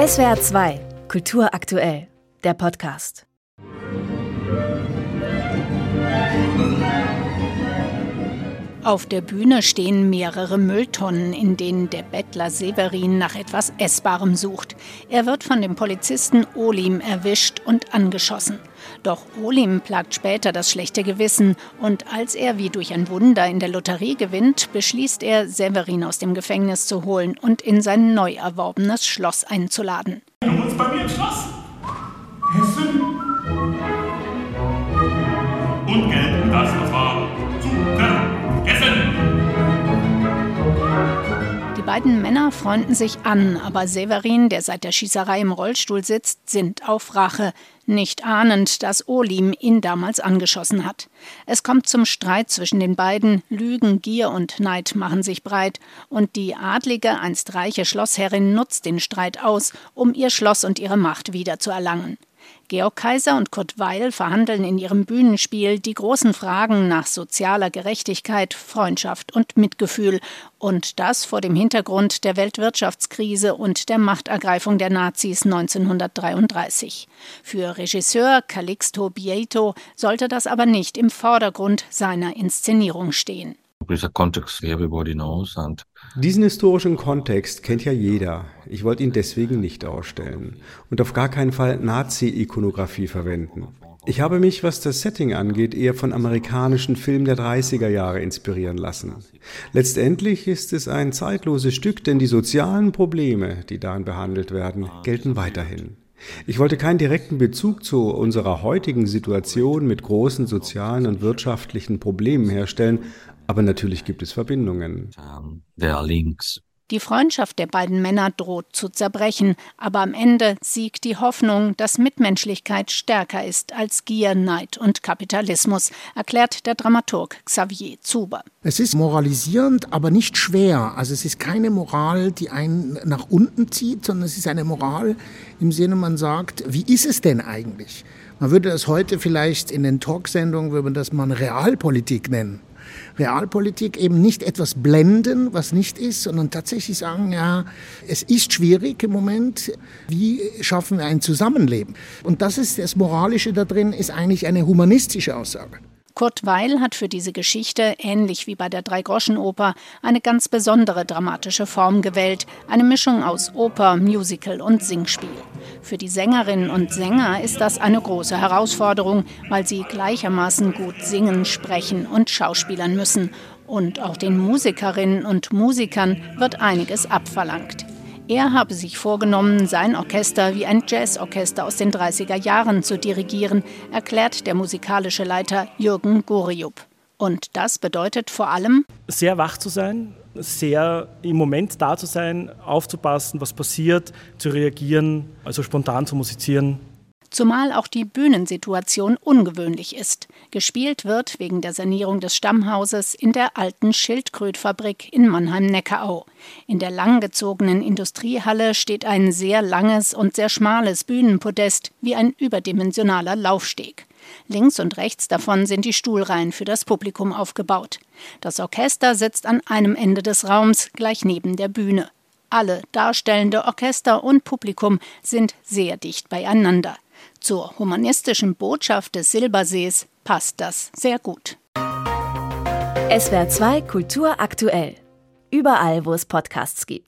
SWR 2, Kultur aktuell, der Podcast. Auf der Bühne stehen mehrere Mülltonnen, in denen der Bettler Severin nach etwas Essbarem sucht. Er wird von dem Polizisten Olim erwischt und angeschossen. Doch Olim plagt später das schlechte Gewissen und als er wie durch ein Wunder in der Lotterie gewinnt, beschließt er, Severin aus dem Gefängnis zu holen und in sein neu erworbenes Schloss einzuladen. Du wohnst bei mir im Schloss? Hessen? Und Geld, das war beiden Männer freunden sich an, aber Severin, der seit der Schießerei im Rollstuhl sitzt, sinnt auf Rache, nicht ahnend, dass Olim ihn damals angeschossen hat. Es kommt zum Streit zwischen den beiden, Lügen, Gier und Neid machen sich breit, und die adlige, einst reiche Schlossherrin nutzt den Streit aus, um ihr Schloss und ihre Macht wiederzuerlangen. Georg Kaiser und Kurt Weil verhandeln in ihrem Bühnenspiel die großen Fragen nach sozialer Gerechtigkeit, Freundschaft und Mitgefühl. Und das vor dem Hintergrund der Weltwirtschaftskrise und der Machtergreifung der Nazis 1933. Für Regisseur Calixto Bieto sollte das aber nicht im Vordergrund seiner Inszenierung stehen. Diesen historischen Kontext kennt ja jeder. Ich wollte ihn deswegen nicht ausstellen und auf gar keinen Fall Nazi-Ikonografie verwenden. Ich habe mich, was das Setting angeht, eher von amerikanischen Filmen der 30er Jahre inspirieren lassen. Letztendlich ist es ein zeitloses Stück, denn die sozialen Probleme, die darin behandelt werden, gelten weiterhin. Ich wollte keinen direkten Bezug zu unserer heutigen Situation mit großen sozialen und wirtschaftlichen Problemen herstellen, aber natürlich gibt es Verbindungen. Die Freundschaft der beiden Männer droht zu zerbrechen, aber am Ende siegt die Hoffnung, dass Mitmenschlichkeit stärker ist als Gier, Neid und Kapitalismus, erklärt der Dramaturg Xavier Zuber. Es ist moralisierend, aber nicht schwer. Also es ist keine Moral, die einen nach unten zieht, sondern es ist eine Moral im Sinne, man sagt, wie ist es denn eigentlich? Man würde das heute vielleicht in den Talksendungen, würde man das mal Realpolitik nennen. Realpolitik eben nicht etwas blenden, was nicht ist, sondern tatsächlich sagen, ja, es ist schwierig im Moment. Wie schaffen wir ein Zusammenleben? Und das ist das Moralische da drin, ist eigentlich eine humanistische Aussage. Kurt Weil hat für diese Geschichte, ähnlich wie bei der Dreigroschenoper, eine ganz besondere dramatische Form gewählt, eine Mischung aus Oper, Musical und Singspiel. Für die Sängerinnen und Sänger ist das eine große Herausforderung, weil sie gleichermaßen gut singen, sprechen und schauspielern müssen. Und auch den Musikerinnen und Musikern wird einiges abverlangt. Er habe sich vorgenommen, sein Orchester wie ein Jazzorchester aus den 30er Jahren zu dirigieren, erklärt der musikalische Leiter Jürgen Goriup. Und das bedeutet vor allem, sehr wach zu sein, sehr im Moment da zu sein, aufzupassen, was passiert, zu reagieren, also spontan zu musizieren zumal auch die Bühnensituation ungewöhnlich ist. Gespielt wird wegen der Sanierung des Stammhauses in der alten Schildkrötfabrik in Mannheim-Neckarau. In der langgezogenen Industriehalle steht ein sehr langes und sehr schmales Bühnenpodest wie ein überdimensionaler Laufsteg. Links und rechts davon sind die Stuhlreihen für das Publikum aufgebaut. Das Orchester sitzt an einem Ende des Raums, gleich neben der Bühne. Alle darstellende Orchester und Publikum sind sehr dicht beieinander. Zur humanistischen Botschaft des Silbersees passt das sehr gut. SWR 2 Kultur aktuell. Überall, wo es Podcasts gibt.